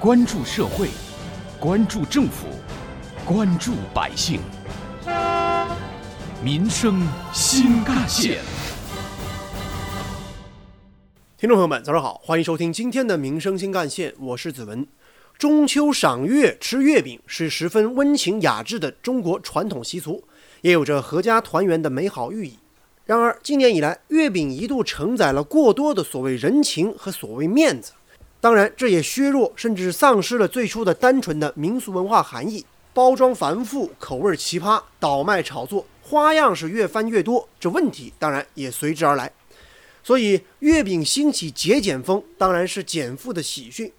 关注社会，关注政府，关注百姓，民生新干线。听众朋友们，早上好，欢迎收听今天的《民生新干线》，我是子文。中秋赏月吃月饼是十分温情雅致的中国传统习俗，也有着阖家团圆的美好寓意。然而，今年以来，月饼一度承载了过多的所谓人情和所谓面子，当然，这也削弱甚至丧失了最初的单纯的民俗文化含义。包装繁复，口味奇葩，倒卖炒作，花样是越翻越多，这问题当然也随之而来。所以，月饼兴起节俭风，当然是减负的喜讯。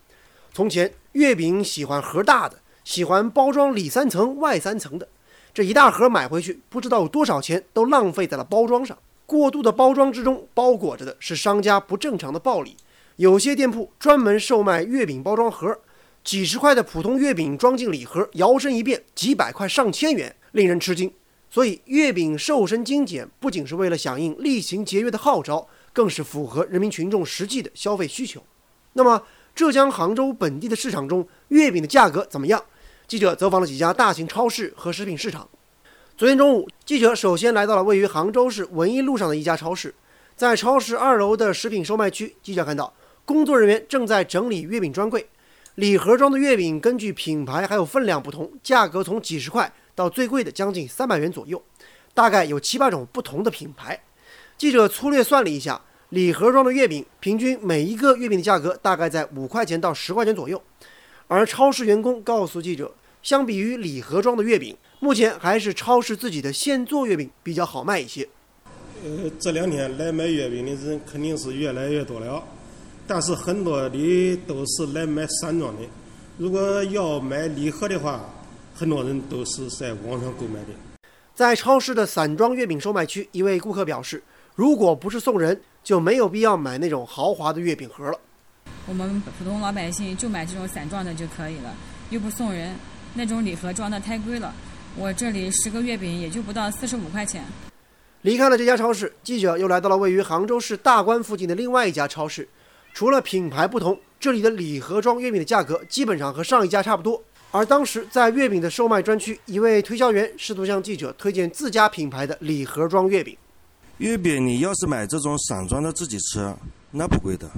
从前，月饼喜欢盒大的，喜欢包装里三层外三层的，这一大盒买回去，不知道有多少钱都浪费在了包装上。过度的包装之中，包裹着的是商家不正常的暴利。有些店铺专门售卖月饼包装盒，几十块的普通月饼装进礼盒，摇身一变几百块上千元，令人吃惊。所以，月饼瘦身精简不仅是为了响应厉行节约的号召，更是符合人民群众实际的消费需求。那么，浙江杭州本地的市场中，月饼的价格怎么样？记者走访了几家大型超市和食品市场。昨天中午，记者首先来到了位于杭州市文艺路上的一家超市。在超市二楼的食品售卖区，记者看到工作人员正在整理月饼专柜。礼盒装的月饼根据品牌还有分量不同，价格从几十块到最贵的将近三百元左右，大概有七八种不同的品牌。记者粗略算了一下。礼盒装的月饼，平均每一个月饼的价格大概在五块钱到十块钱左右。而超市员工告诉记者，相比于礼盒装的月饼，目前还是超市自己的现做月饼比较好卖一些。呃，这两天来买月饼的人肯定是越来越多了，但是很多的都是来买散装的。如果要买礼盒的话，很多人都是在网上购买的。在超市的散装月饼售卖区，一位顾客表示，如果不是送人，就没有必要买那种豪华的月饼盒了。我们普通老百姓就买这种散装的就可以了，又不送人，那种礼盒装的太贵了。我这里十个月饼也就不到四十五块钱。离开了这家超市，记者又来到了位于杭州市大关附近的另外一家超市。除了品牌不同，这里的礼盒装月饼的价格基本上和上一家差不多。而当时在月饼的售卖专区，一位推销员试图向记者推荐自家品牌的礼盒装月饼。月饼，你要是买这种散装的自己吃，那不贵的。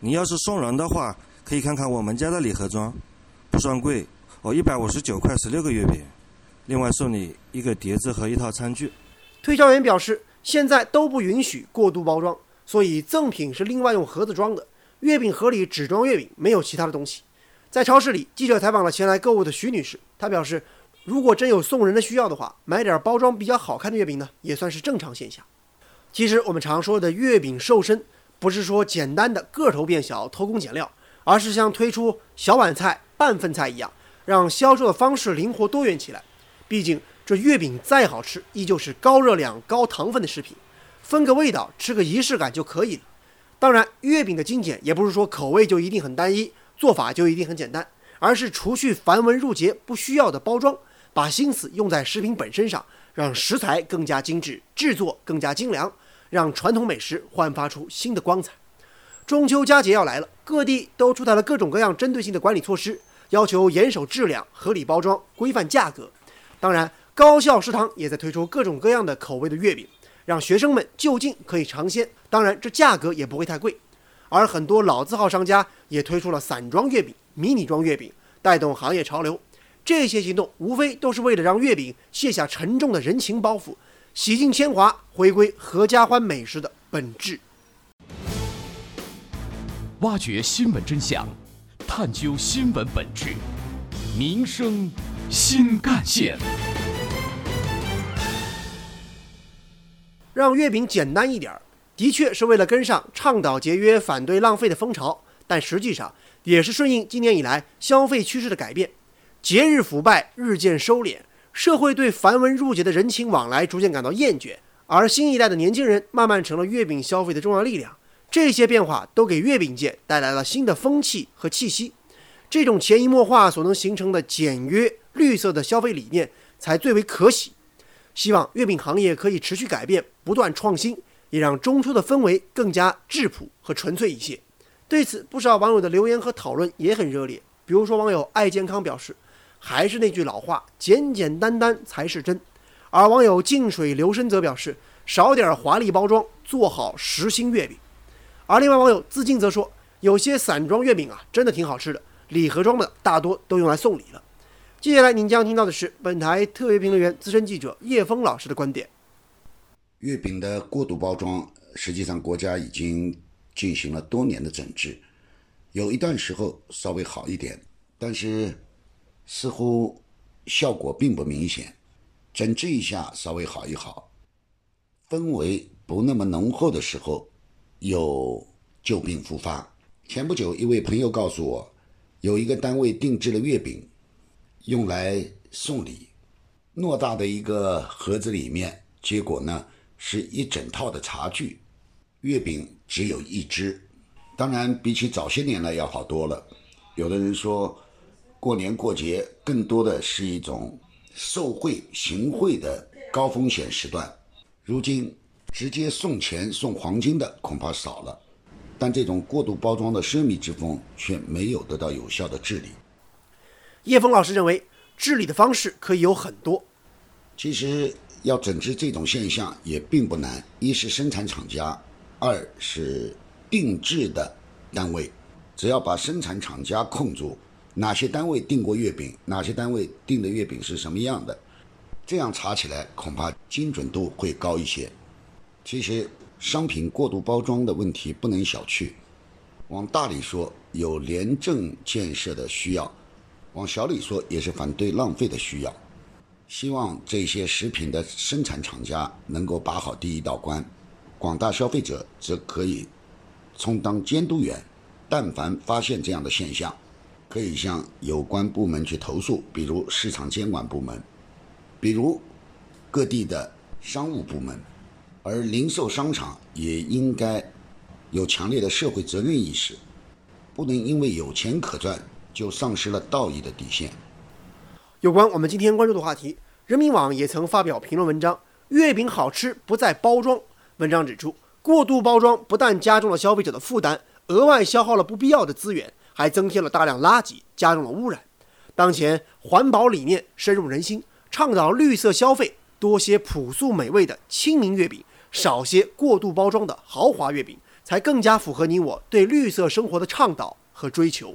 你要是送人的话，可以看看我们家的礼盒装，不算贵，哦，一百五十九块十六个月饼，另外送你一个碟子和一套餐具。推销员表示，现在都不允许过度包装，所以赠品是另外用盒子装的。月饼盒里只装月饼，没有其他的东西。在超市里，记者采访了前来购物的徐女士，她表示，如果真有送人的需要的话，买点包装比较好看的月饼呢，也算是正常现象。其实我们常说的月饼瘦身，不是说简单的个头变小偷工减料，而是像推出小碗菜、半份菜一样，让销售的方式灵活多元起来。毕竟这月饼再好吃，依旧是高热量、高糖分的食品，分个味道、吃个仪式感就可以了。当然，月饼的精简也不是说口味就一定很单一，做法就一定很简单，而是除去繁文缛节不需要的包装，把心思用在食品本身上。让食材更加精致，制作更加精良，让传统美食焕发出新的光彩。中秋佳节要来了，各地都出台了各种各样针对性的管理措施，要求严守质量、合理包装、规范价格。当然，高校食堂也在推出各种各样的口味的月饼，让学生们就近可以尝鲜。当然，这价格也不会太贵。而很多老字号商家也推出了散装月饼、迷你装月饼，带动行业潮流。这些行动无非都是为了让月饼卸下沉重的人情包袱，洗尽铅华，回归合家欢美食的本质。挖掘新闻真相，探究新闻本质，民生新干线。让月饼简单一点儿，的确是为了跟上倡导节约、反对浪费的风潮，但实际上也是顺应今年以来消费趋势的改变。节日腐败日渐收敛，社会对繁文缛节的人情往来逐渐感到厌倦，而新一代的年轻人慢慢成了月饼消费的重要力量。这些变化都给月饼界带来了新的风气和气息。这种潜移默化所能形成的简约绿色的消费理念，才最为可喜。希望月饼行业可以持续改变，不断创新，也让中秋的氛围更加质朴和纯粹一些。对此，不少网友的留言和讨论也很热烈。比如说网友爱健康表示，还是那句老话，简简单单才是真。而网友静水流深则表示，少点华丽包装，做好实心月饼。而另外网友自敬则说，有些散装月饼啊，真的挺好吃的，礼盒装的大多都用来送礼了。接下来您将听到的是本台特别评论员、资深记者叶峰老师的观点。月饼的过度包装，实际上国家已经进行了多年的整治，有一段时候稍微好一点，但是似乎效果并不明显。整治一下稍微好一好，氛围不那么浓厚的时候，又旧病复发。前不久，一位朋友告诉我，有一个单位定制了月饼，用来送礼，偌大的一个盒子里面，结果呢？是一整套的茶具，月饼只有一只，当然比起早些年来要好多了。有的人说，过年过节更多的是一种受贿行贿的高风险时段。如今直接送钱送黄金的恐怕少了，但这种过度包装的奢靡之风却没有得到有效的治理。叶峰老师认为，治理的方式可以有很多。其实。要整治这种现象也并不难，一是生产厂家，二是定制的单位，只要把生产厂家控住，哪些单位订过月饼，哪些单位订的月饼是什么样的，这样查起来恐怕精准度会高一些。其实商品过度包装的问题不能小觑，往大里说有廉政建设的需要，往小里说也是反对浪费的需要。希望这些食品的生产厂家能够把好第一道关，广大消费者则可以充当监督员。但凡发现这样的现象，可以向有关部门去投诉，比如市场监管部门，比如各地的商务部门。而零售商场也应该有强烈的社会责任意识，不能因为有钱可赚就丧失了道义的底线。有关我们今天关注的话题，人民网也曾发表评论文章：“月饼好吃不在包装。”文章指出，过度包装不但加重了消费者的负担，额外消耗了不必要的资源，还增添了大量垃圾，加重了污染。当前环保理念深入人心，倡导绿色消费，多些朴素美味的清明月饼，少些过度包装的豪华月饼，才更加符合你我对绿色生活的倡导和追求。